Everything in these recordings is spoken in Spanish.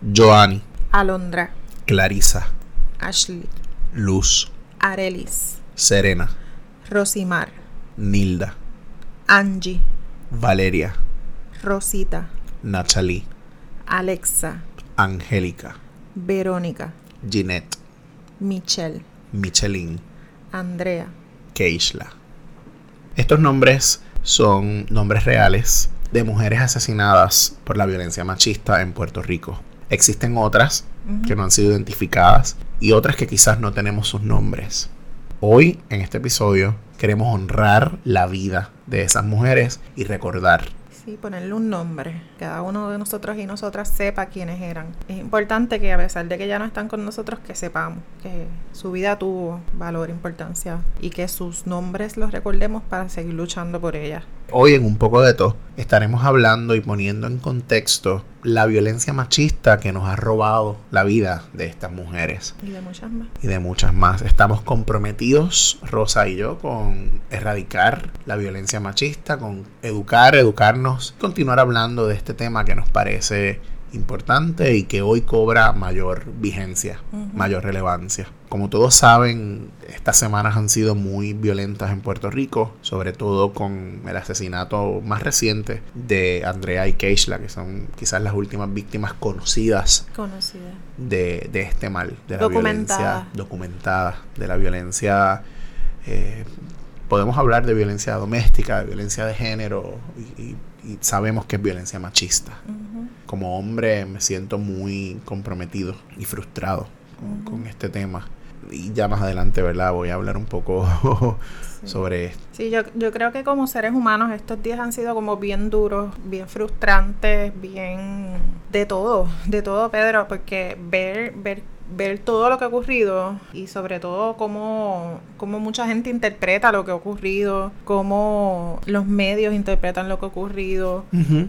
Joanny, Alondra, Clarisa, Ashley, Luz, Arelis, Serena, Rosimar, Nilda, Angie, Valeria, Rosita, Nachalí, Alexa, Angélica, Verónica, Ginette, Michelle, Michelin, Andrea, Keishla. Estos nombres son nombres reales de mujeres asesinadas por la violencia machista en Puerto Rico. Existen otras que no han sido identificadas y otras que quizás no tenemos sus nombres. Hoy, en este episodio, queremos honrar la vida de esas mujeres y recordar Sí, ponerle un nombre. Cada uno de nosotros y nosotras sepa quiénes eran. Es importante que a pesar de que ya no están con nosotros, que sepamos que su vida tuvo valor, importancia y que sus nombres los recordemos para seguir luchando por ellas. Hoy en un poco de todo estaremos hablando y poniendo en contexto la violencia machista que nos ha robado la vida de estas mujeres. Y de muchas más. Y de muchas más. Estamos comprometidos, Rosa y yo, con erradicar la violencia machista, con educar, educarnos, continuar hablando de este tema que nos parece importante y que hoy cobra mayor vigencia, mayor relevancia. Como todos saben, estas semanas han sido muy violentas en Puerto Rico, sobre todo con el asesinato más reciente de Andrea y Keishla, que son quizás las últimas víctimas conocidas Conocida. de, de este mal, de la Documentada. violencia documentada, de la violencia... eh, podemos hablar de violencia doméstica, de violencia de género, y, y- y sabemos que es violencia machista. Como hombre me siento muy comprometido y frustrado con, con este tema. Y ya más adelante, ¿verdad? Voy a hablar un poco sobre esto. Sí, yo, yo creo que como seres humanos estos días han sido como bien duros, bien frustrantes, bien de todo, de todo, Pedro, porque ver, ver, ver todo lo que ha ocurrido y sobre todo cómo, cómo mucha gente interpreta lo que ha ocurrido, cómo los medios interpretan lo que ha ocurrido,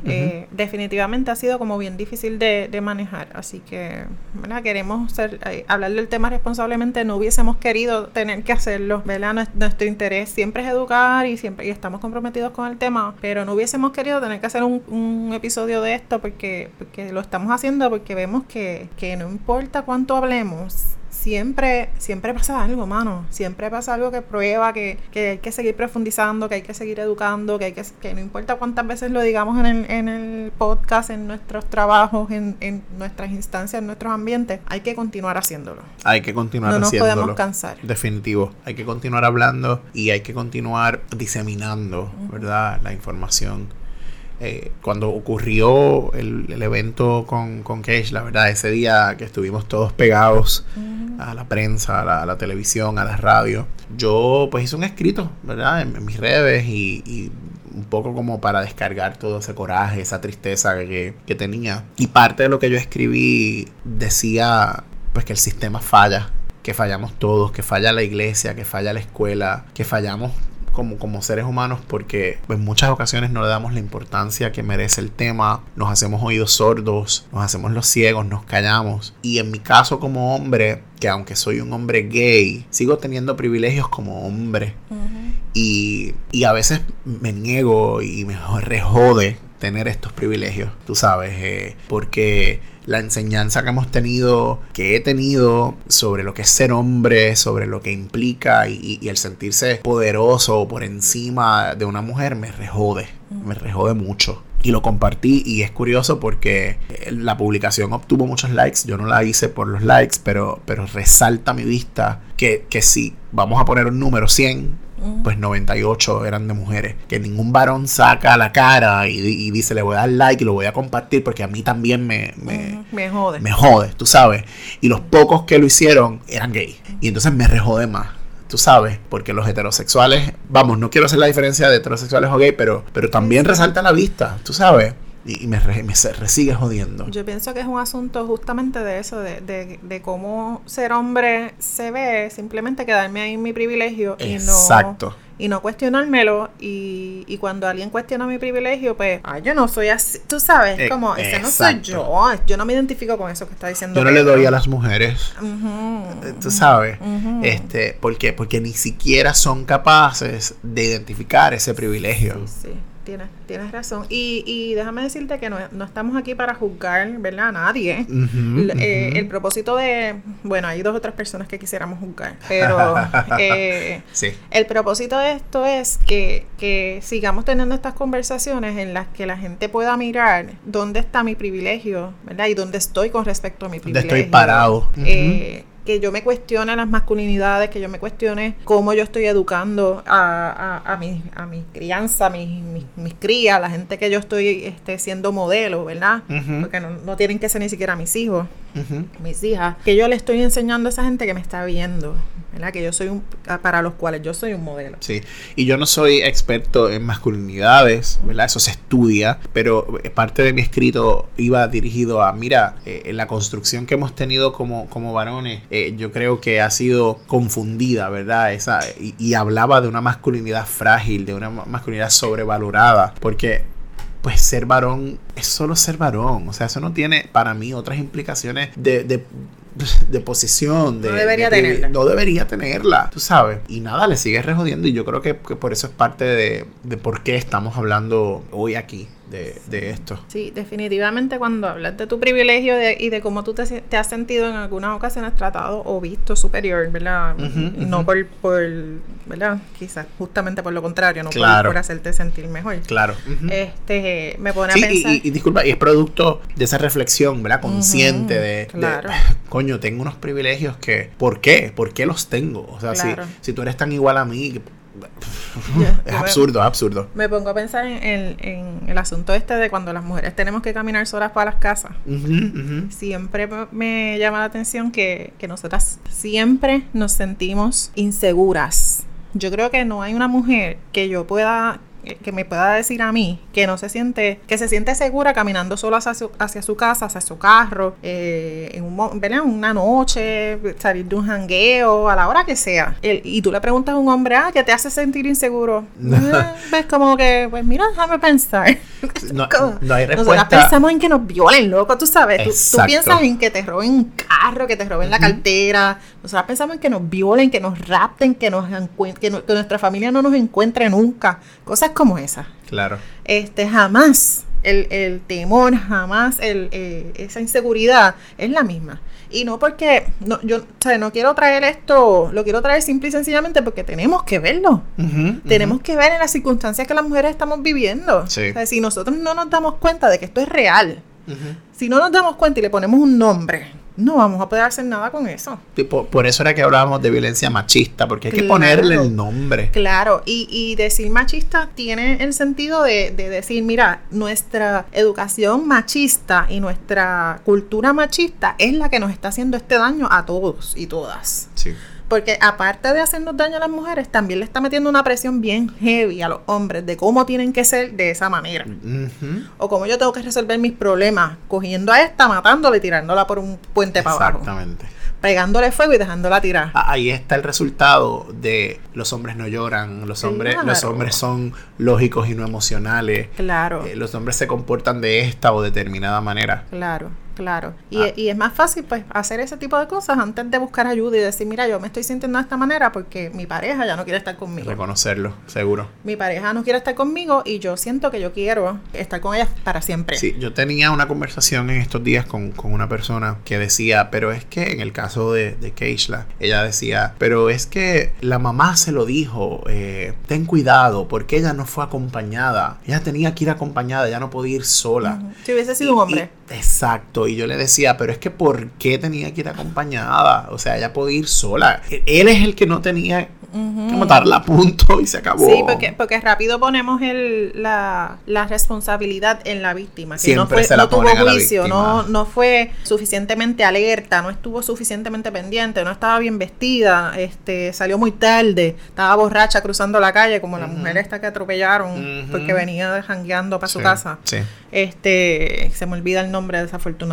eh, definitivamente ha sido como bien difícil de, de manejar. Así que, ¿verdad? Queremos ser, eh, hablar del tema responsablemente. No hubiésemos querido tener que hacerlo, ¿verdad? Nues- Nuestro interés siempre es educar y siempre y estamos comprometidos con el tema, pero no hubiésemos querido tener que hacer un, un episodio de esto porque, porque lo estamos haciendo porque vemos que, que no importa cuánto hablemos. Siempre, siempre pasa algo, mano. Siempre pasa algo que prueba que, que hay que seguir profundizando, que hay que seguir educando, que hay que, que no importa cuántas veces lo digamos en el, en el podcast, en nuestros trabajos, en, en nuestras instancias, en nuestros ambientes, hay que continuar haciéndolo. Hay que continuar No nos haciéndolo. podemos cansar. Definitivo. Hay que continuar hablando y hay que continuar diseminando, ¿verdad? La información. Eh, cuando ocurrió el, el evento con, con Cage, la verdad, ese día que estuvimos todos pegados a la prensa, a la, a la televisión, a la radio, yo pues hice un escrito, ¿verdad? En, en mis redes y, y un poco como para descargar todo ese coraje, esa tristeza que, que tenía. Y parte de lo que yo escribí decía pues que el sistema falla, que fallamos todos, que falla la iglesia, que falla la escuela, que fallamos como, como seres humanos porque en muchas ocasiones no le damos la importancia que merece el tema, nos hacemos oídos sordos, nos hacemos los ciegos, nos callamos. Y en mi caso como hombre, que aunque soy un hombre gay, sigo teniendo privilegios como hombre. Y, y a veces me niego y me rejode tener estos privilegios, tú sabes, eh, porque la enseñanza que hemos tenido, que he tenido sobre lo que es ser hombre, sobre lo que implica y, y el sentirse poderoso por encima de una mujer, me rejode, me rejode mucho. Y lo compartí y es curioso porque la publicación obtuvo muchos likes. Yo no la hice por los likes, pero, pero resalta a mi vista que, que si vamos a poner un número 100, pues 98 eran de mujeres. Que ningún varón saca la cara y, y dice le voy a dar like y lo voy a compartir porque a mí también me, me, me jode. me jode, tú sabes. Y los pocos que lo hicieron eran gay. Y entonces me rejode más. Tú sabes, porque los heterosexuales, vamos, no quiero hacer la diferencia de heterosexuales o gay, pero, pero también resalta la vista, tú sabes. Y, y me, re- me se- re- sigue jodiendo. Yo pienso que es un asunto justamente de eso, de, de, de cómo ser hombre se ve, simplemente quedarme ahí en mi privilegio y no, y no cuestionármelo. Y, y cuando alguien cuestiona mi privilegio, pues, ay, yo no soy así. Tú sabes, Eh, como, ese no soy yo. Yo no me identifico con eso que está diciendo. Yo no le doy a las mujeres Eh, tú sabes este ¿por qué? porque ni siquiera son capaces de identificar ese privilegio Sí, sí. Tienes, tienes razón. Y, y déjame decirte que no, no estamos aquí para juzgar, ¿verdad? A nadie. Eh, el propósito de, bueno, hay dos o tres personas que quisiéramos juzgar, pero eh, Sí. el propósito de esto es que, que sigamos teniendo estas conversaciones en las que la gente pueda mirar dónde está mi privilegio, ¿verdad? Y dónde estoy con respecto a mi ¿Dónde privilegio. estoy parado? Eh, que yo me cuestione las masculinidades, que yo me cuestione cómo yo estoy educando a, a, a, mi, a mi crianza, a mis, mis, mis crías, la gente que yo estoy este, siendo modelo, ¿verdad? Porque no, no tienen que ser ni siquiera mis hijos mis hijas, que yo le estoy enseñando a esa gente que me está viendo, ¿verdad? Que yo soy un, para los cuales yo soy un modelo. Sí, y yo no soy experto en masculinidades, ¿verdad? Eso se estudia, pero eh, parte de mi escrito iba dirigido a, mira, eh, la construcción que hemos tenido como, como varones, eh, yo creo que ha sido confundida, ¿verdad? Esa, y, y hablaba de una masculinidad frágil, de una ma- masculinidad sobrevalorada, porque pues ser varón es solo ser varón. O sea, eso no tiene para mí otras implicaciones de, de, de posición. De, No debería de tenerla. No debería tenerla, tú sabes. Y nada, le sigue rejodiendo. Y yo creo que, que por eso es parte de, de por qué estamos hablando hoy aquí de, de esto. Sí, definitivamente cuando hablas de tu privilegio de- y de cómo tú te, te has sentido en algunas ocasiones tratado o visto superior, ¿verdad? No por, por, ¿verdad? Quizás justamente por lo contrario, no por- Claro. por, hacerte sentir mejor. Claro. Este, me pone Sí, a pensar... y- y disculpa, y es producto de esa reflexión, ¿verdad? Consciente de, de, claro. coño, tengo unos privilegios que, ¿por qué? ¿Por qué los tengo? O sea, Claro. si, si tú eres tan igual a mí, es me- absurdo, absurdo. Me pongo a pensar en, en- en el asunto este de cuando las mujeres tenemos que caminar solas para las casas. Siempre me- me llama la atención que, que nosotras siempre nos sentimos inseguras. Yo creo que no hay una mujer que yo pueda que me pueda decir a mí que no se siente que se siente segura caminando sola hacia su, hacia su casa, hacia su carro, eh, en un, ¿verdad? una noche, salir de un jangueo, a la hora que sea. El- y tú le preguntas a un hombre, ah, ¿qué te hace sentir inseguro? Eh, ves como que, pues mira, déjame pensar. No, no hay respuesta. pensamos en que nos violen, loco, tú sabes. Tú, tú piensas en que te roben un carro, que te roben la Ujú. cartera. Nosotras pensamos en que nos violen, que nos rapten, que, nos que, no- que nuestra familia no nos encuentre nunca. Cosas como esas. Claro. Este, jamás el, el temor, jamás el, eh, esa inseguridad es la misma. Y no porque, no, yo o sea, no quiero traer esto, lo quiero traer simple y sencillamente porque tenemos que verlo. Tenemos que ver en las circunstancias que las mujeres estamos viviendo. Sí. O sea, si nosotros no nos damos cuenta de que esto es real, si no nos damos cuenta y le ponemos un nombre, no vamos a poder hacer nada con eso. Tipo, por eso era que hablábamos de violencia machista, porque hay que ponerle el nombre. Claro, y, y decir machista tiene el sentido de, de decir, mira, nuestra educación machista y nuestra cultura machista es la que nos está haciendo este daño a todos y todas. Sí. Porque aparte de hacernos daño a las mujeres, también le está metiendo una presión bien heavy a los hombres de cómo tienen que ser de esa manera. O cómo yo tengo que resolver mis problemas, cogiendo a esta, matándola y tirándola por un puente para abajo. Exactamente. Pegándole fuego y dejándola tirar. Ah, Ahí está el resultado de los hombres no lloran, los hombres, los hombres son lógicos y no emocionales, Claro. eh, los hombres se comportan de esta o determinada manera. Claro, claro. Y, Ah. y es más fácil pues hacer ese tipo de cosas antes de buscar ayuda y decir, mira, yo me estoy sintiendo de esta manera porque mi pareja ya no quiere estar conmigo. Reconocerlo, seguro. Mi pareja no quiere estar conmigo y yo siento que yo quiero estar con ella para siempre. Sí, yo tenía una conversación en estos días con, con una persona que decía, pero es que en el caso de, de Keishla, ella decía, pero es que la mamá se lo dijo, eh, ten cuidado, porque ella no fue acompañada. Ella tenía que ir acompañada, ella no podía ir sola. Si hubiese sido un hombre. y- exacto, y yo le decía, pero es que ¿por qué tenía que ir acompañada? O sea, ella podía ir sola. Él es el que no tenía que matarla a punto y se acabó. Sí, porque, porque rápido ponemos el, la, la responsabilidad en la víctima, que no, Siempre fue, se la no tuvo juicio, no, no fue suficientemente alerta, no estuvo suficientemente pendiente, no estaba bien vestida, este, salió muy tarde, estaba borracha cruzando la calle, como la mujer esta que atropellaron porque venía jangueando para su casa. Sí. Este, se me olvida el nombre desafortunadamente.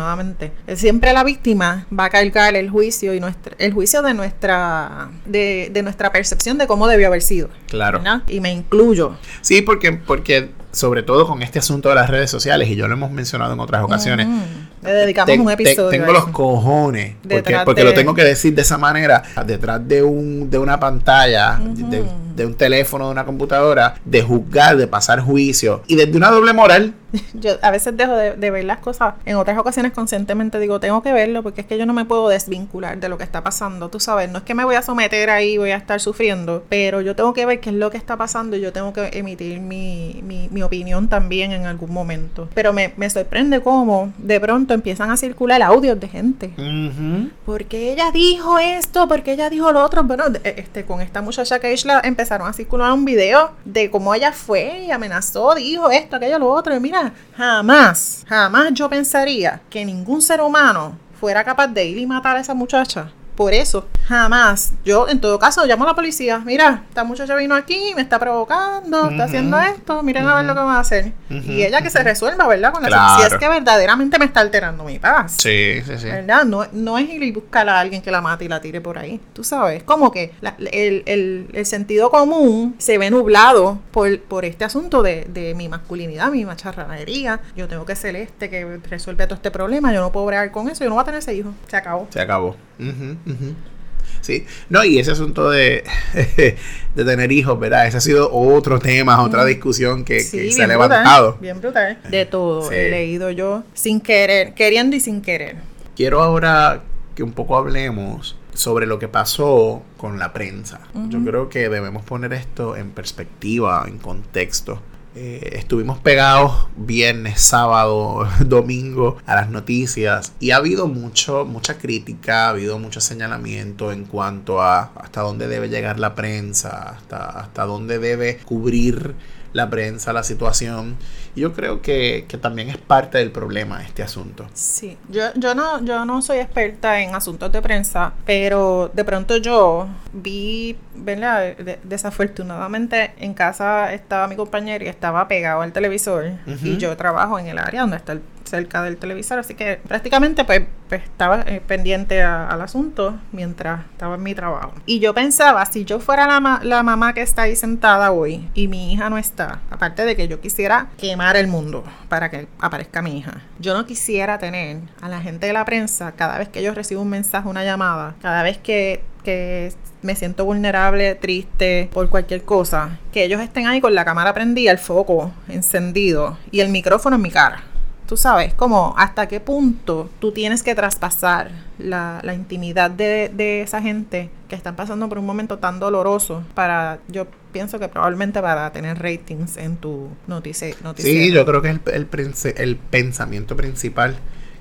Siempre la víctima va a cargar el juicio y nuestra, el juicio de nuestra, de, de nuestra percepción de cómo debió haber sido. Claro. ¿verdad? Y me incluyo. Sí, porque, porque sobre todo con este asunto de las redes sociales, y yo lo hemos mencionado en otras ocasiones, Mm, Le dedicamos te- un te- episodio. tengo a los cojones, porque, porque de- lo tengo que decir de esa manera, detrás de un de una pantalla, Ujú. de, de un teléfono, de una computadora, de juzgar, de pasar juicio y desde una doble moral. Yo a veces dejo de, ver las cosas. En otras ocasiones conscientemente digo, tengo que verlo porque es que yo no me puedo desvincular de lo que está pasando. Tú sabes, no es que me voy a someter ahí, voy a estar sufriendo, pero yo tengo que ver qué es lo que está pasando y yo tengo que emitir mi, mi, opinión también en algún momento. Pero me, me, sorprende cómo de pronto empiezan a circular audios de gente. Porque ella dijo esto, porque ella dijo lo otro. Bueno, este, con esta muchacha que Isla empezaron a circular un video de cómo ella fue y amenazó, dijo esto, aquello, lo otro. Y mira, jamás, jamás yo pensaría que ningún ser humano fuera capaz de ir y matar a esa muchacha por eso, jamás. Yo, en todo caso, llamo a la policía. Mira, esta muchacha vino aquí, me está provocando, está haciendo esto, miren a ver lo que va a hacer. Y ella que se resuelva, ¿verdad? Con Si es que verdaderamente me está alterando mi paz. Sí, sí, sí. ¿Verdad? No, no es ir y buscar a alguien que la mate y la tire por ahí. Tú sabes, como que el, el, el, sentido común se ve nublado por, por este asunto de, de mi masculinidad, mi macharranería. Yo tengo que ser este que resuelve todo este problema. Yo no puedo bregar con eso. Yo no voy a tener ese hijo. Se acabó. Se acabó. Sí, no, y ese asunto de, de tener hijos, ¿verdad? Ese ha sido otro tema, otra discusión que, se ha levantado. bien brutal. De todo, he leído yo sin querer, queriendo y sin querer. Quiero ahora que un poco hablemos sobre lo que pasó con la prensa. Yo creo que debemos poner esto en perspectiva, en contexto. Eh, estuvimos pegados viernes, sábado, domingo a las noticias y ha habido mucho, mucha crítica, ha habido mucho señalamiento en cuanto a hasta dónde debe llegar la prensa, hasta, hasta dónde debe cubrir la prensa, la situación. Y yo creo que, que, también es parte del problema este asunto. Sí, yo, yo, no, yo no soy experta en asuntos de prensa, pero de pronto yo vi, ¿verdad? desafortunadamente en casa estaba mi compañero y estaba pegado al televisor y yo trabajo en el área donde está el cerca del televisor, así que prácticamente pues, pues estaba eh, pendiente al asunto mientras estaba en mi trabajo. Y yo pensaba, si yo fuera la, la mamá que está ahí sentada hoy y mi hija no está, aparte de que yo quisiera quemar el mundo para que aparezca mi hija, yo no quisiera tener a la gente de la prensa cada vez que yo recibo un mensaje, una llamada, cada vez que, que me siento vulnerable, triste por cualquier cosa, que ellos estén ahí con la cámara prendida, el foco encendido y el micrófono en mi cara tú sabes, como hasta qué punto tú tienes que traspasar la, intimidad de, esa gente que están pasando por un momento tan doloroso para, yo pienso que probablemente para tener ratings en tu noticia. Sí, yo creo que es el, el, pensamiento principal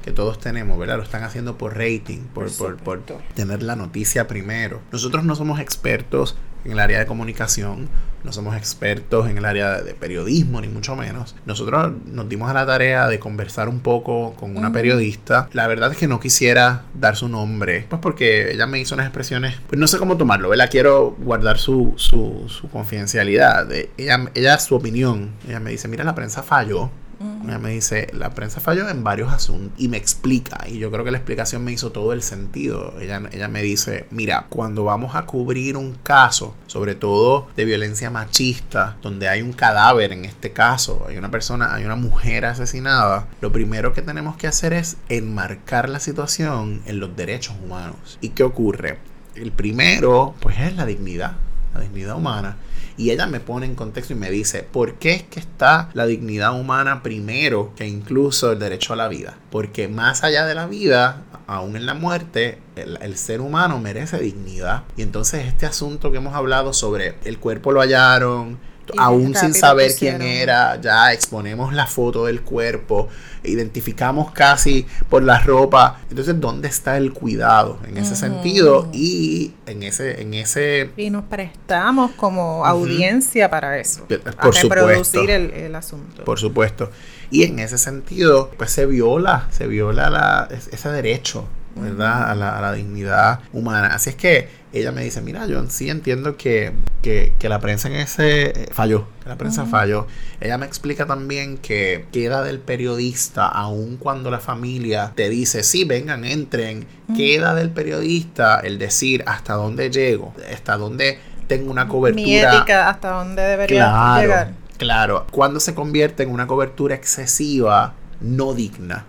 que todos tenemos, ¿verdad? Lo están haciendo por rating, por, por, por, tener la noticia primero. Nosotros no somos expertos en el área de comunicación, no somos expertos en el área de periodismo, ni mucho menos. Nosotros nos dimos a la tarea de conversar un poco con una periodista. La verdad es que no quisiera dar su nombre, pues porque ella me hizo unas expresiones, pues no sé cómo tomarlo, ¿verdad? Quiero guardar su, su, su confidencialidad. Ella, ella, su opinión, ella me dice, mira, la prensa falló ella me dice, la prensa falló en varios asuntos y me explica, y yo creo que la explicación me hizo todo el sentido. Ella, ella me dice, mira, cuando vamos a cubrir un caso, sobre todo de violencia machista, donde hay un cadáver en este caso, hay una persona, hay una mujer asesinada, lo primero que tenemos que hacer es enmarcar la situación en los derechos humanos. ¿Y qué ocurre? El primero, pues es la dignidad, la dignidad humana. Y ella me pone en contexto y me dice, ¿por qué es que está la dignidad humana primero que incluso el derecho a la vida? Porque más allá de la vida, aún en la muerte, el, ser humano merece dignidad. Y entonces este asunto que hemos hablado sobre el cuerpo lo hallaron, aún sin saber quién era, ya exponemos la foto del cuerpo, identificamos casi por la ropa. Entonces, ¿dónde está el cuidado en ese sentido? Y en ese, en ese. Y nos prestamos como audiencia para eso. Por a reproducir el, el, asunto. Por supuesto. Y en ese sentido, pues se viola, se viola la, ese derecho ¿verdad? A la, a la, dignidad humana. Así es que ella me dice, mira, yo sí entiendo que, que, que la prensa en ese eh, falló, que la prensa falló. Ella me explica también que queda del periodista, aun cuando la familia te dice, sí, vengan, entren, queda del periodista el decir hasta dónde llego, hasta dónde tengo una cobertura. Mi ética, hasta dónde debería llegar. Claro, cuando se convierte en una cobertura excesiva, no digna.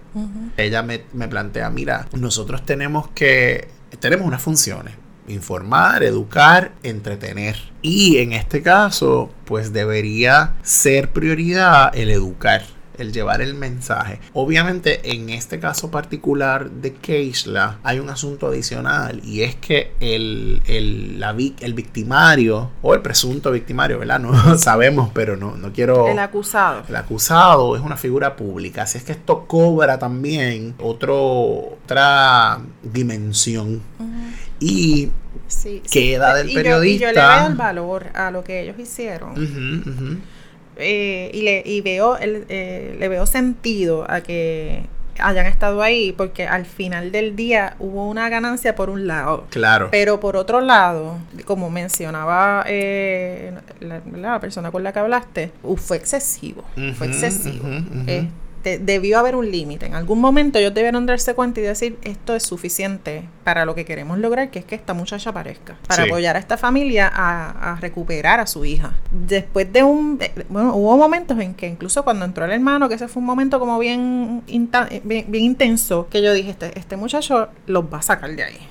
Ella me, plantea, mira, nosotros tenemos que, tenemos unas funciones, informar, educar, entretener. Y en este caso, pues debería ser prioridad el educar el llevar el mensaje. Obviamente, en este caso particular de Keishla, hay un asunto adicional y es que el, el, la, el victimario o el presunto victimario, ¿verdad? No sabemos, pero no, no quiero. El acusado. El acusado es una figura pública, así es que esto cobra también otro, otra dimensión. Y queda del periodista. y yo le veo el valor a lo que ellos hicieron. Eh, y, le, y veo el, eh, le veo sentido a que hayan estado ahí porque al final del día hubo una ganancia por un lado. Claro. Pero por otro lado, como mencionaba eh, la, persona con la que hablaste, fue excesivo. fue excesivo debió haber un límite. En algún momento ellos debieron darse cuenta y decir, esto es suficiente para lo que queremos lograr, que es que esta muchacha aparezca, para apoyar a esta familia a, recuperar a su hija. Después de un... Eh, bueno, hubo momentos en que incluso cuando entró el hermano, que ese fue un momento como bien, bien, intenso, que yo dije, este, este muchacho los va a sacar de ahí.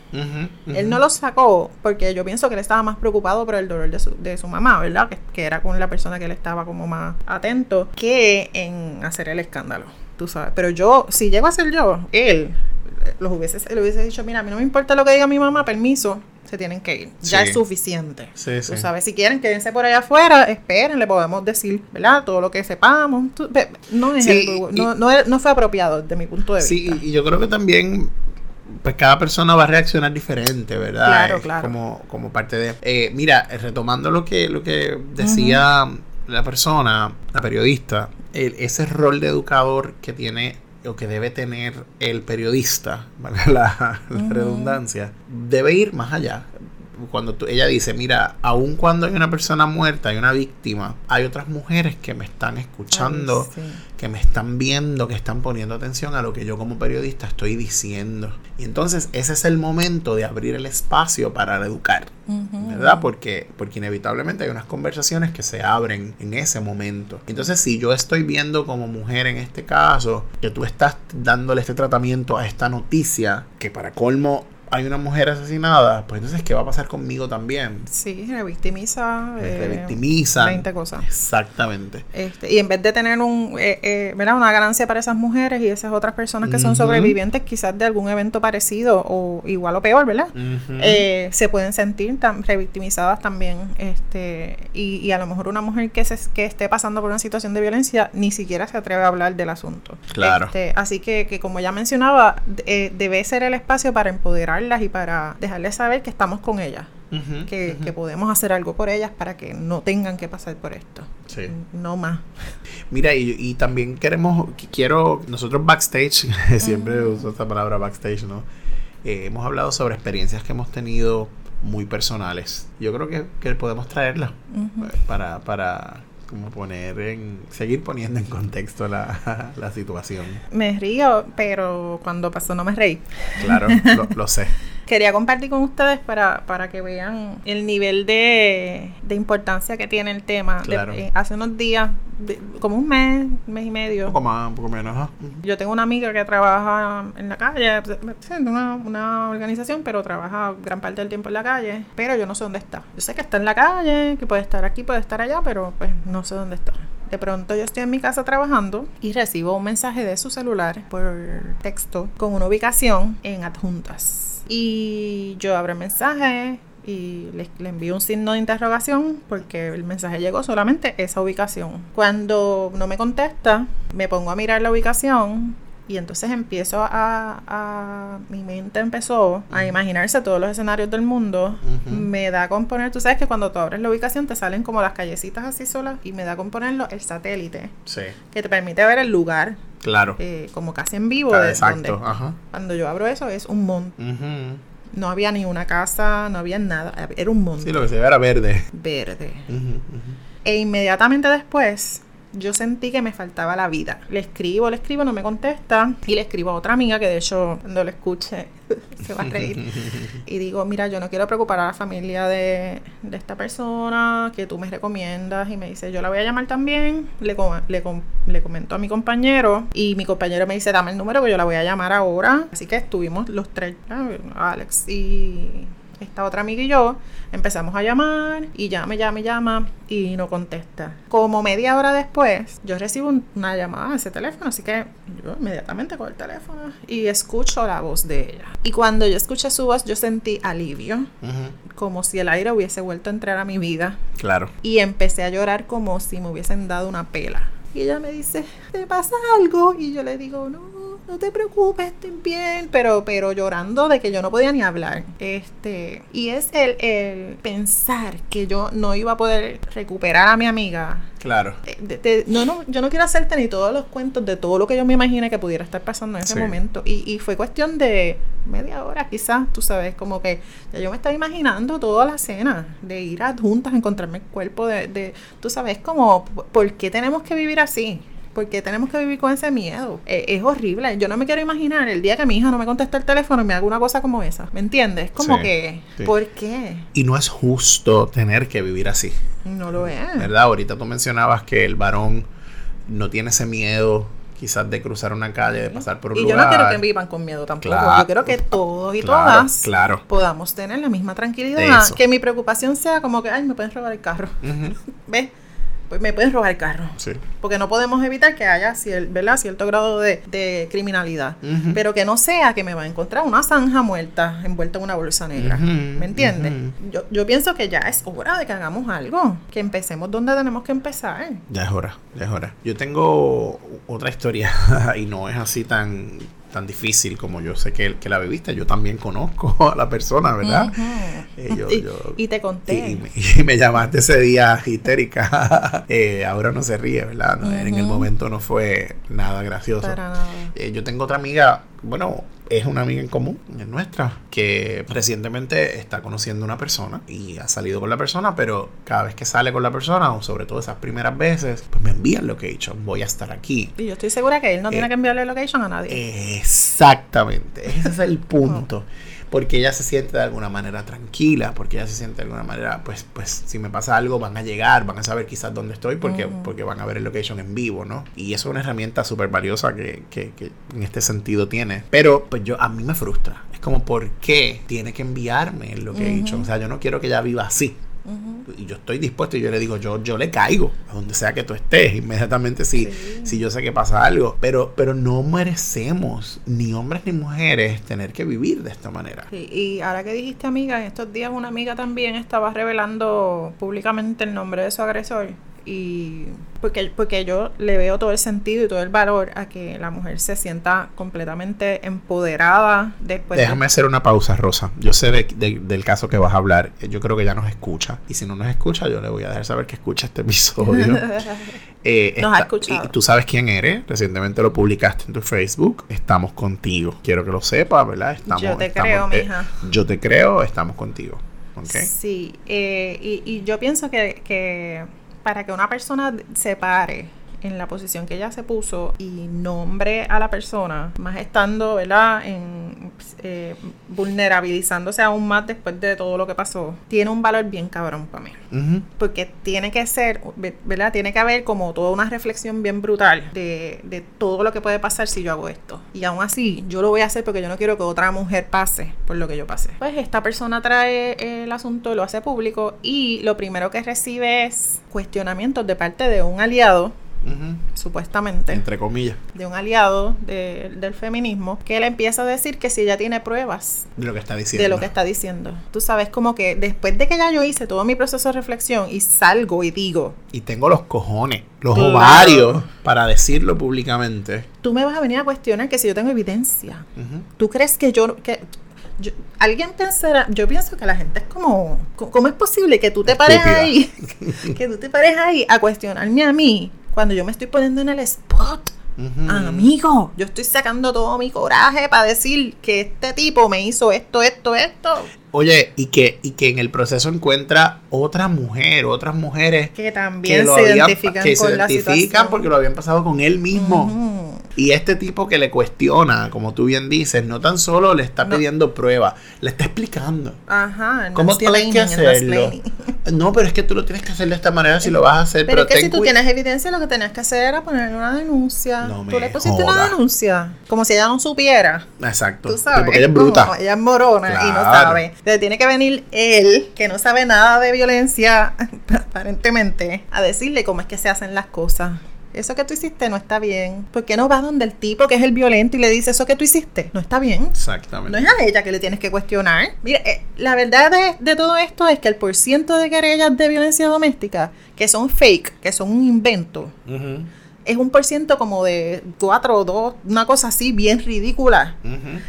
Él no los sacó porque yo pienso que él estaba más preocupado por el dolor de su, de su mamá, ¿verdad? Que, que era con la persona que él estaba como más atento que en hacer el escándalo tú sabes. Pero yo, si llego a ser yo, él, los hubiese, le hubiese dicho, mira, a mí no me importa lo que diga mi mamá, permiso, se tienen que ir. Ya es suficiente. Sí, tú sabes, si quieren quédense por allá afuera, esperen, le podemos decir, ¿verdad? Todo lo que sepamos. no, es no, no, fue apropiado desde mi punto de vista. Sí, y yo creo que también pues cada persona va a reaccionar diferente, ¿verdad? Claro, claro. Como, como parte de... Eh, mira, retomando lo que, lo que decía la persona, la periodista, ese rol de educador que tiene o que debe tener el periodista, la, redundancia, debe ir más allá cuando ella dice, mira, aun cuando hay una persona muerta, hay una víctima, hay otras mujeres que me están escuchando, que me están viendo, que están poniendo atención a lo que yo como periodista estoy diciendo. Y entonces ese es el momento de abrir el espacio para educar, ¿verdad? Porque, porque inevitablemente hay unas conversaciones que se abren en ese momento. Entonces si yo estoy viendo como mujer en este caso, que tú estás dándole este tratamiento a esta noticia, que para colmo hay una mujer asesinada, pues entonces, ¿qué va a pasar conmigo también? Sí, revictimiza. Eh, revictimiza. 20 cosas. Exactamente. Este, y en vez de tener un, eh, eh, una ganancia para esas mujeres y esas otras personas que son sobrevivientes quizás de algún evento parecido o igual o peor, ¿verdad? Eh, se pueden sentir tan revictimizadas también. Este, y, y, a lo mejor una mujer que, se, que esté pasando por una situación de violencia ni siquiera se atreve a hablar del asunto. Claro. Este, así que, que, como ya mencionaba, debe ser el espacio para empoderar y para dejarles saber que estamos con ellas. que, podemos hacer algo por ellas para que no tengan que pasar por esto. No más. Mira, y, también queremos, quiero, nosotros backstage, siempre uso esta palabra backstage, ¿no? Eh, hemos hablado sobre experiencias que hemos tenido muy personales. Yo creo que, que podemos traerlas para, para como poner en, seguir poniendo en contexto la, la situación. Me río, pero cuando pasó no me reí. Claro, lo, sé. Quería compartir con ustedes para, para que vean el nivel de, de importancia que tiene el tema. Claro. Eh, hace unos días, como un mes, mes y medio. Un poco más, un poco menos. Yo tengo una amiga que trabaja en la calle, en una, una organización, pero trabaja gran parte del tiempo en la calle. Pero yo no sé dónde está. Yo sé que está en la calle, que puede estar aquí, puede estar allá, pero pues no sé dónde está. De pronto yo estoy en mi casa trabajando y recibo un mensaje de su celular por texto con una ubicación en adjuntas. Y yo abro el mensaje y le, le, envío un signo de interrogación porque el mensaje llegó solamente esa ubicación. Cuando no me contesta, me pongo a mirar la ubicación y entonces empiezo a, a, mi mente empezó a imaginarse todos los escenarios del mundo. Me da con poner, tú sabes que cuando tú abres la ubicación te salen como las callecitas así solas y me da con ponerlo el satélite. Sí. Que te permite ver el lugar. Claro. Eh, como casi en vivo. de exacto. Ajá. Cuando yo abro eso es un monte. No había ni una casa, no había nada. Era un monte. Sí, lo que se ve era verde. Verde. E inmediatamente después yo sentí que me faltaba la vida. Le escribo, le escribo, no me contesta. Y le escribo a otra amiga que de hecho cuando lo escuche se va a reír. y digo, mira, yo no quiero preocupar a la familia de, esta persona que tú me recomiendas. Y me dice, yo la voy a llamar también. Le, le, le comento a mi compañero. Y mi compañero me dice, dame el número que yo la voy a llamar ahora. Así que estuvimos los tres, Alex y esta otra amiga y yo empezamos a llamar y llama, llama, llama y no contesta. Como media hora después, yo recibo una llamada a ese teléfono, así que yo inmediatamente cojo el teléfono y escucho la voz de ella. Y cuando yo escuché su voz, yo sentí alivio, como si el aire hubiese vuelto a entrar a mi vida. Claro. Y empecé a llorar como si me hubiesen dado una pela. Y ella me dice, ¿te pasa algo? Y yo le digo, no, no te preocupes, estoy bien, pero, pero llorando de que yo no podía ni hablar. Este, y es el, el pensar que yo no iba a poder recuperar a mi amiga. Claro. Eh, no, no, yo no quiero hacerte ni todos los cuentos de todo lo que yo me imaginé que pudiera estar pasando en ese momento. Y, y fue cuestión de media hora quizás, tú sabes, como que ya yo me estaba imaginando toda la cena de ir a juntas a encontrarme el cuerpo de, de tú sabes, como, ¿por qué tenemos que vivir así? Porque tenemos que vivir con ese miedo. Eh, es horrible. Yo no me quiero imaginar el día que mi hija no me contesta el teléfono y me haga una cosa como esa. ¿Me entiendes? Como que, ¿por qué? Y no es justo tener que vivir así. No lo es. ¿Verdad? Ahorita tú mencionabas que el varón no tiene ese miedo quizás de cruzar una calle, de pasar por un lugar. Y yo no quiero que vivan con miedo tampoco. yo quiero que todos y todas claro. podamos tener la misma tranquilidad. Que mi preocupación sea como que, ay, me pueden robar el carro. ¿Ves? Pues me pueden robar el carro. Sí. Porque no podemos evitar que haya ¿verdad? cierto grado de, criminalidad. Pero que no sea que me va a encontrar una zanja muerta envuelta en una bolsa negra. ¿Me entiendes? yo, yo pienso que ya es hora de que hagamos algo. Que empecemos donde tenemos que empezar. Ya es hora, ya es hora. Yo tengo otra historia y no es así tan tan difícil como yo sé que, que la viviste. Yo también conozco a la persona, ¿verdad? Eh, y, te conté. Y, me llamaste ese día histérica. Eh, ahora no se ríe, ¿verdad? En el momento no fue nada gracioso. Eh, yo tengo otra amiga, bueno, es una amiga en común, es nuestra, que recientemente está conociendo una persona y ha salido con la persona, pero cada vez que sale con la persona, o sobre todo esas primeras veces, pues me envía el location, voy a estar aquí. Y yo estoy segura que él no tiene eh, que enviarle location a nadie. Exactamente, ese es el punto porque ella se siente de alguna manera tranquila, porque ella se siente de alguna manera, pues, pues si me pasa algo van a llegar, van a saber quizás dónde estoy, porque, porque van a ver el location en vivo, ¿no? Y eso es una herramienta súper valiosa que, que, que, en este sentido tiene. Pero pues yo, a mí me frustra. Es como, ¿por qué tiene que enviarme lo que he dicho? O sea, yo no quiero que ella viva así. Y yo estoy dispuesto y yo le digo, yo, yo le caigo a donde sea que tú estés, inmediatamente si, si yo sé que pasa algo. Pero, pero no merecemos, ni hombres ni mujeres, tener que vivir de esta manera. y ahora que dijiste amiga, en estos días una amiga también estaba revelando públicamente el nombre de su agresor y porque, porque yo le veo todo el sentido y todo el valor a que la mujer se sienta completamente empoderada después. Déjame hacer una pausa, Rosa. Yo sé del caso que vas a hablar. Yo creo que ya nos escucha. Y si no nos escucha, yo le voy a dejar saber que escucha este episodio. eh, nos ha escuchado. Y tú sabes quién eres. Recientemente lo publicaste en tu Facebook. Estamos contigo. Quiero que lo sepas, ¿verdad? Estamos, yo te creo, eh, mija. Yo te creo, estamos contigo. Sí, eh, y, y yo pienso que, que para que una persona se pare en la posición que ella se puso y nombre a la persona, más estando, ¿verdad?, en, eh, vulnerabilizándose aún más después de todo lo que pasó, tiene un valor bien cabrón para mí. Porque tiene que ser, ¿verdad?, tiene que haber como toda una reflexión bien brutal de, de, todo lo que puede pasar si yo hago esto. Y aún así, yo lo voy a hacer porque yo no quiero que otra mujer pase por lo que yo pasé. Pues esta persona trae el asunto, lo hace público y lo primero que recibe es cuestionamientos de parte de un aliado supuestamente. Entre comillas. De un aliado del feminismo, que le empieza a decir que si ella tiene pruebas. De lo que está diciendo. De lo que está diciendo. Tú sabes, como que después de que ya yo hice todo mi proceso de reflexión y salgo y digo. Y tengo los cojones, los ovarios, para decirlo públicamente. Tú me vas a venir a cuestionar que si yo tengo evidencia. ¿Tú crees que yo... Que, alguien pensará, yo pienso que la gente es como, ¿cómo es posible que tú te pares ahí, que tú te pares ahí a cuestionarme a mí cuando yo me estoy poniendo en el spot, amigo, yo estoy sacando todo mi coraje para decir que este tipo me hizo esto, esto, esto. Oye, y que, y que en el proceso encuentra otra mujer, otras mujeres que también se identifican que se identifican porque lo habían pasado con él mismo. Y este tipo que le cuestiona, como tú bien dices, no tan solo le está No. pidiendo pruebas, le está explicando. Ajá. el ¿Cómo tienes que hacerlo? No, pero es que tú lo tienes que hacer de esta manera si lo vas a hacer. Pero Pero, es que ten si tú tienes evidencia, lo que tenías que hacer era ponerle una denuncia. No tú le pusiste una denuncia. Como si ella no supiera. Exacto. Tú sabes. Porque ella es bruta. ella es morona y no sabe. Entonces tiene que venir él, que no sabe nada de violencia, aparentemente, a decirle cómo es que se hacen las cosas. Eso que tú hiciste no está bien. ¿Por qué no vas donde el tipo que es el violento y le dice eso que tú hiciste? No está bien. Exactamente. No es a ella que le tienes que cuestionar. Mira, eh, la verdad de, de todo esto es que el porciento de querellas de violencia doméstica que son fake, que son un invento, es un porciento como de 4 o 2, una cosa así bien ridícula.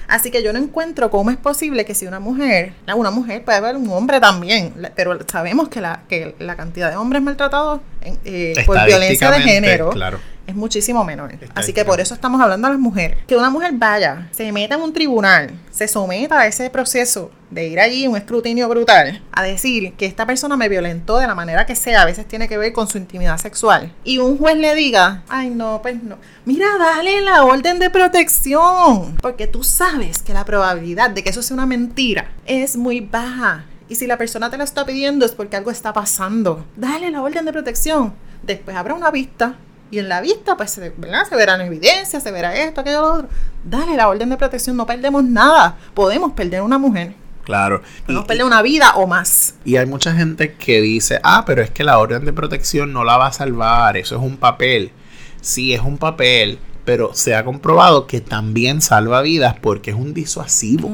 Así que yo no encuentro cómo es posible que si una mujer, una mujer puede haber un hombre también, pero sabemos que la, que la cantidad de hombres maltratados eh, por violencia de género Claro. es muchísimo menor. Así que por eso estamos hablando a las mujeres. Que una mujer vaya, se meta en un tribunal, se someta a ese proceso de ir allí, un escrutinio brutal, a decir que esta persona me violentó de la manera que sea, a veces tiene que ver con su intimidad sexual, y un juez le diga, ay no, pues no, mira, dale la orden de protección, porque tú sabes que la probabilidad de que eso sea una mentira es muy baja. Y si la persona te la está pidiendo es porque algo está pasando. Dale la orden de protección. Después habrá una vista. Y en la vista, pues, se, ¿verdad? se verán evidencias, se verá esto, aquello, lo otro. Dale la orden de protección, no perdemos nada. Podemos perder una mujer, Claro. podemos Y- perder una vida o más. Y hay mucha gente que dice, ah, pero es que la orden de protección no la va a salvar, eso es un papel. Sí, es un papel, pero se ha comprobado que también salva vidas porque es un disuasivo.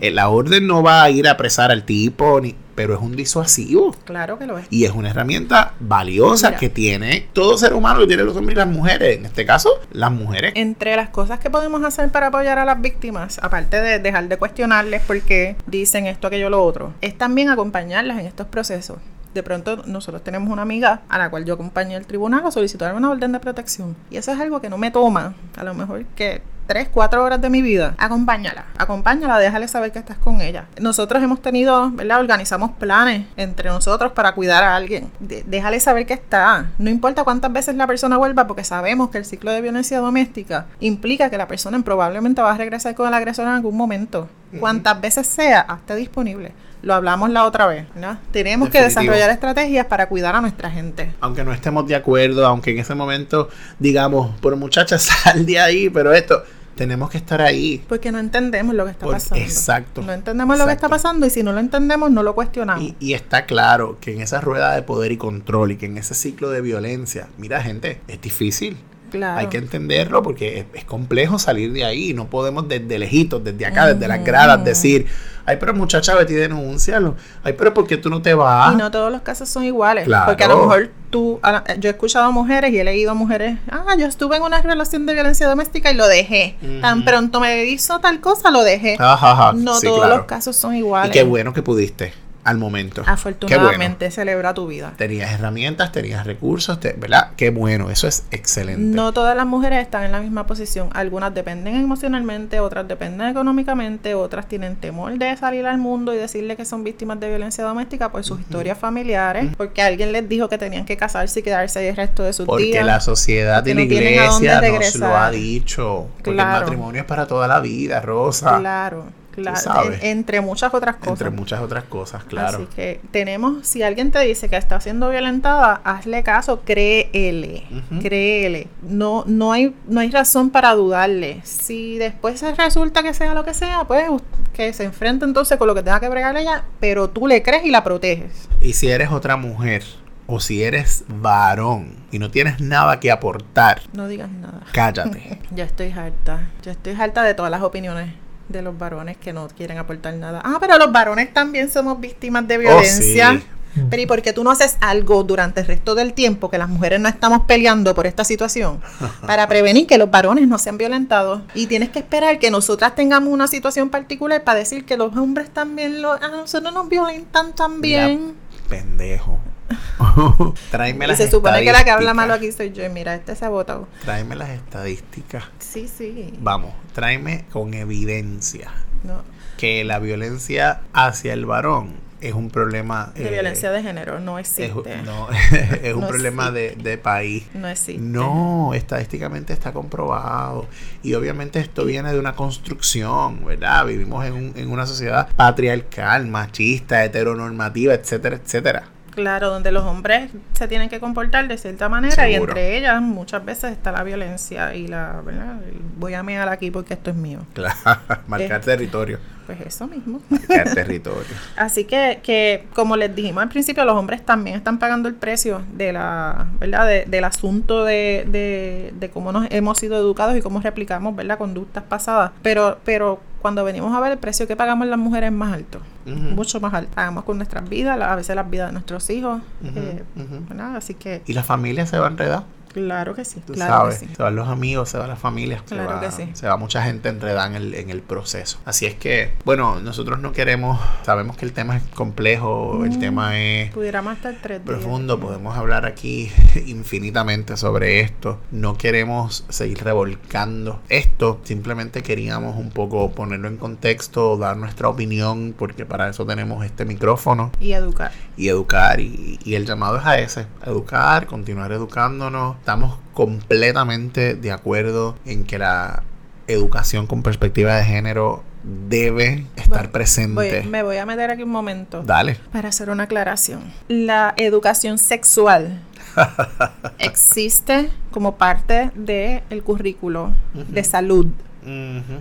Eh, La orden no va a ir a apresar al tipo, ni, pero es un disuasivo. Claro que lo es. Y es una herramienta valiosa Mira. que tiene todo ser humano, que tiene los hombres y las mujeres. En este caso, las mujeres. Entre las cosas que podemos hacer para apoyar a las víctimas, aparte de dejar de cuestionarles por qué dicen esto, aquello, lo otro, es también acompañarlas en estos procesos. De pronto nosotros tenemos una amiga a la cual yo acompañé al tribunal a solicitar una orden de protección. Y eso es algo que no me toma, a lo mejor que tres, cuatro horas de mi vida. Acompáñala, acompáñala, déjale saber que estás con ella. Nosotros hemos tenido, ¿verdad? Organizamos planes entre nosotros para cuidar a alguien. De- déjale saber que está. No importa cuántas veces la persona vuelva, porque sabemos que el ciclo de violencia doméstica implica que la persona probablemente va a regresar con el agresor en algún momento. Cuantas veces sea, esté disponible. Lo hablamos la otra vez, ¿no? Tenemos que desarrollar estrategias para cuidar a nuestra gente. Aunque no estemos de acuerdo, aunque en ese momento digamos, por muchacha, sal de ahí, pero esto, tenemos que estar ahí. Porque no entendemos lo que está Por- pasando. exacto, No entendemos lo que está pasando y si no lo entendemos, no lo cuestionamos. Y, y está claro que en esa rueda de poder y control y que en ese ciclo de violencia, mira gente, es difícil. Claro. Hay que entenderlo porque es, es complejo salir de ahí. No podemos desde lejitos, desde acá, desde las gradas, decir, ay, pero muchacha, vete y denúncialo. Ay, pero ¿por qué tú no te vas? Y no todos los casos son iguales. Claro. Porque a lo mejor tú, la- yo he escuchado a mujeres y he leído a mujeres, ah, yo estuve en una relación de violencia doméstica y lo dejé. Tan pronto me hizo tal cosa, lo dejé. Ajá, ajá, no sí, todos claro. los casos son Y iguales. qué bueno que pudiste al momento. Afortunadamente, celebra tu vida. Tenías herramientas, tenías recursos, te- ¿verdad? Qué bueno, eso es excelente. No todas las mujeres están en la misma posición. Algunas dependen emocionalmente, otras dependen económicamente, otras tienen temor de salir al mundo y decirle que son víctimas de violencia doméstica por sus historias familiares, porque alguien les dijo que tenían que casarse y quedarse ahí el resto de sus Porque días. la sociedad porque y la no iglesia nos lo ha dicho. Porque el matrimonio es para toda la vida, Rosa. Claro, claro. entre muchas otras cosas. Entre muchas otras cosas, claro. Así que tenemos, si alguien te dice que está siendo violentada, hazle caso, créele, créele. No, no hay, no hay razón para dudarle. Si después se resulta que sea lo que sea, pues que se enfrente entonces con lo que tenga que bregar ella, pero tú le crees y la proteges. Y si eres otra mujer o si eres varón y no tienes nada que aportar, No digas nada. cállate. Ya estoy harta. Ya estoy harta de todas las opiniones de los varones que no quieren aportar nada. Ah, pero los varones también somos víctimas de violencia. Oh, sí. Pero ¿y por qué tú no haces algo durante el resto del tiempo que las mujeres no estamos peleando por esta situación para prevenir que los varones no sean violentados? Y tienes que esperar que nosotras tengamos una situación particular para decir que los hombres también lo, a nosotros nos violentan también. Pendejo. Tráeme Y las se supone que la que habla malo aquí soy yo. Y Mira, este se ha votado. Tráeme las estadísticas. Sí, sí. Vamos, tráeme con evidencia No. que la violencia hacia el varón es un problema... De eh, violencia de género, no es, existe. no, es un No problema de, de país. No existe. No, estadísticamente está comprobado. Y obviamente esto viene de una construcción, ¿verdad? Vivimos en, un- en una sociedad patriarcal, machista, heteronormativa, etcétera, etcétera. Claro, donde los hombres se tienen que comportar de cierta manera y entre ellas muchas veces está la violencia y la, ¿verdad? Voy a mear aquí porque esto es mío. Claro, marcar Eh. territorio. Pues eso mismo. Marcar territorio. Así que, que, como les dijimos al principio, los hombres también están pagando el precio de la, ¿verdad? De- del asunto de, de, de cómo nos hemos sido educados y cómo replicamos, ¿verdad? Conductas pasadas. Pero, pero cuando venimos a ver el precio que pagamos las mujeres es más alto. Mucho más alto. Pagamos con nuestras vidas, a veces las vidas de nuestros hijos. Eh. ¿verdad? Así que, Y la familia se va a enredar. Claro que sí. Tú Claro sabes, que sí. se van los amigos, se va la familia, se, Claro va, que sí. se va mucha gente enredada en el, en el proceso. Así es que, bueno, nosotros no queremos, sabemos que el tema es complejo, el Mm. tema es Pudiéramos estar tres días. profundo, podemos hablar aquí infinitamente sobre esto. No queremos seguir revolcando esto, simplemente queríamos un poco ponerlo en contexto, dar nuestra opinión, porque para eso tenemos este micrófono Y educar. y educar y, y el llamado es a ese, educar, continuar educándonos. Estamos completamente de acuerdo en que la educación con perspectiva de género debe estar Voy- presente. Voy- me voy a meter aquí un momento. Dale. Para hacer una aclaración. La educación sexual existe como parte del currículo de salud,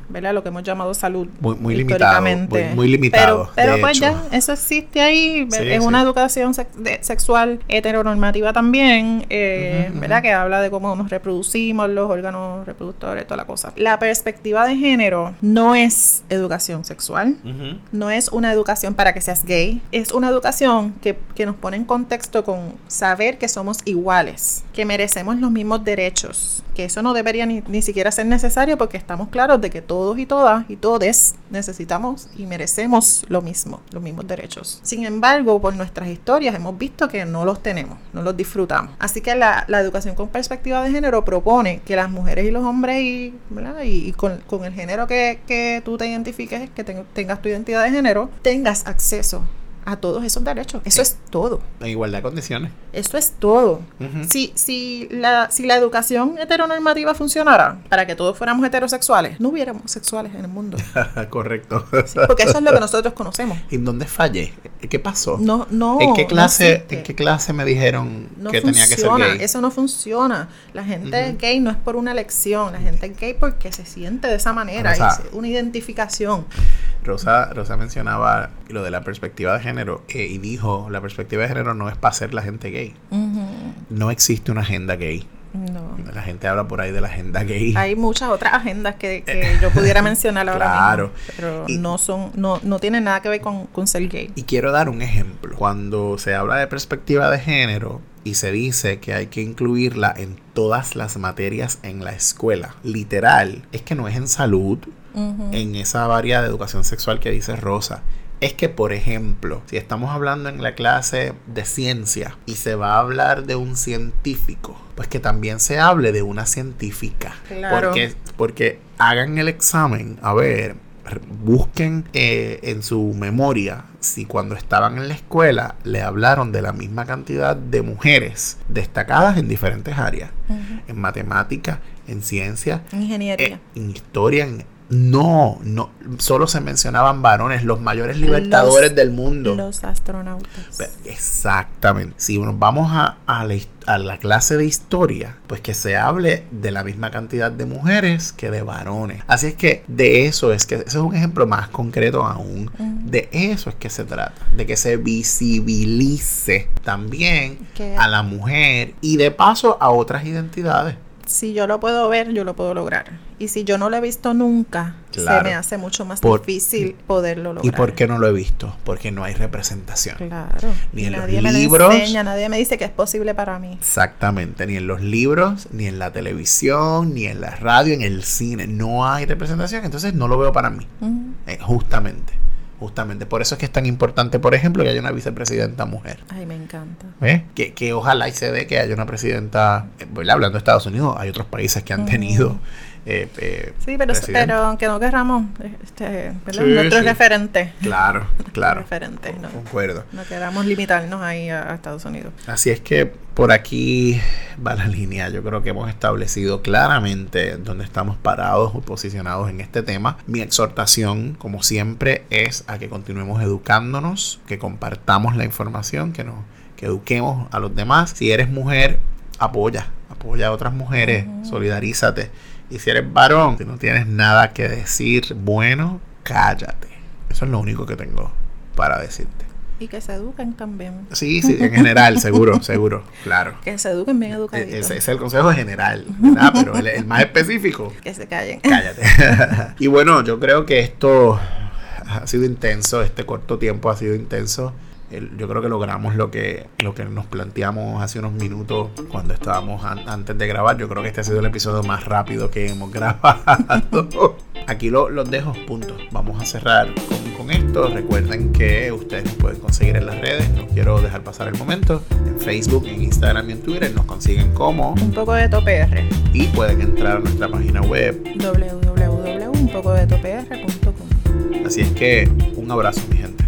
¿verdad? Lo que hemos llamado salud. Muy- muy limitado, muy- muy limitado, Pero, pero de pues hecho. ya, eso existe ahí. Sí, es sí. una educación sex- de- sexual heteronormativa también, eh, ¿verdad? Que habla de cómo nos reproducimos, los órganos reproductores, toda la cosa. La perspectiva de género no es educación sexual. No es una educación para que seas gay, es una educación que, que nos pone en contexto con saber que somos iguales, que merecemos los mismos derechos, que eso no debería ni, ni siquiera ser necesario porque estamos claros de que todos y todas y todes necesitamos y merecemos lo mismo, los mismos derechos. Sin embargo, por nuestras historias hemos visto que no los tenemos, no los disfrutamos. Así que la, educación con perspectiva de género propone que las mujeres y los hombres y, con, el género que, tú te identifiques, que ten- tengas tu identidad de género, tengas acceso a todos esos derechos. Eso es todo. En igualdad de condiciones. Eso es todo. Si, si, la, si la educación heteronormativa funcionara para que todos fuéramos heterosexuales, no hubiéramos sexuales en el mundo. Correcto. Sí, porque eso es lo que nosotros conocemos. ¿En dónde fallé? ¿Qué pasó? No, no. ¿En qué clase, en qué clase me dijeron No que tenía que ser gay? eso no funciona. La gente gay no es por una elección, la gente es gay porque se siente de esa manera, O sea, es una identificación. Rosa, Rosa mencionaba lo de la perspectiva de género eh, y dijo, la perspectiva de género no es para ser la gente gay. No existe una agenda gay. No. La gente habla por ahí de la agenda gay. Hay muchas otras agendas que, que yo pudiera mencionar ahora Claro. mismo, pero Y- no son, no, no tienen nada que ver con, con ser gay. Y quiero dar un ejemplo. Cuando se habla de perspectiva de género y se dice que hay que incluirla en todas las materias en la escuela, literal, es que no es en salud, En esa área de educación sexual que dice Rosa. Es que, por ejemplo, si estamos hablando en la clase de ciencia y se va a hablar de un científico, pues que también se hable de una científica. Claro. Porque, porque hagan el examen, a ver, busquen eh, en su memoria si cuando estaban en la escuela le hablaron de la misma cantidad de mujeres destacadas en diferentes áreas, Ujú. en matemática, en ciencia, Ingeniería. eh, en historia, en- no, no, solo se mencionaban varones, los mayores libertadores Los- del mundo. Los astronautas. Exactamente. Si nos vamos a, a la, his- a la clase de historia, pues que se hable de la misma cantidad de mujeres que de varones. Así es que de eso es que, ese es un ejemplo más concreto aún. De eso es que se trata. De que se visibilice también a la mujer y de paso a otras identidades. Si yo lo puedo ver, yo lo puedo lograr. Y si yo no lo he visto nunca, Claro. se me hace mucho más Por- difícil poderlo lograr. ¿Y por qué no lo he visto? Porque no hay representación. Claro. Ni en los nadie libros. me lo enseña, nadie me dice que es posible para mí. Exactamente, ni en los libros, ni en la televisión, ni en la radio, en el cine. No hay representación, entonces no lo veo para mí. Eh, justamente, justamente. Por eso es que es tan importante, por ejemplo, que haya una vicepresidenta mujer. Ay, me encanta. ¿Ves? Que, que ojalá y se dé que haya una presidenta, eh, hablando de Estados Unidos, hay otros países que han tenido eh, eh, Sí, pero, presidente. pero aunque no querramos, este, sí. referentes. Claro, claro. Referentes, ¿no? Concuerdo. No queramos limitarnos ahí a, a Estados Unidos. Así es que por aquí va la línea. Yo creo que hemos establecido claramente dónde estamos parados o posicionados en este tema. Mi exhortación, como siempre, es a que continuemos educándonos, que compartamos la información, que nos que eduquemos a los demás. Si eres mujer, apoya, apoya a otras mujeres, solidarízate. Y si eres varón, si no tienes nada que decir, bueno, cállate. Eso es lo único que tengo para decirte. Y que se eduquen también. Sí, sí, en general, seguro, seguro, claro. Que se eduquen bien E- educaditos. Ese es el consejo general, ¿verdad? Pero el, el más específico, Que se callen. cállate. y bueno, yo creo que esto ha sido intenso, este corto tiempo ha sido intenso. El- yo creo que logramos lo que, lo que nos planteamos hace unos minutos cuando estábamos an- antes de grabar. Yo creo que este ha sido el episodio más rápido que hemos grabado. Aquí lo- los dejo, punto. Vamos a cerrar con, con esto. Recuerden que ustedes nos pueden conseguir en las redes. No quiero dejar pasar el momento. En Facebook, en Instagram y en Twitter nos consiguen como Un poco de topr. y pueden entrar a nuestra página web. www.unpocodetopr.com Así es que un abrazo, mi gente.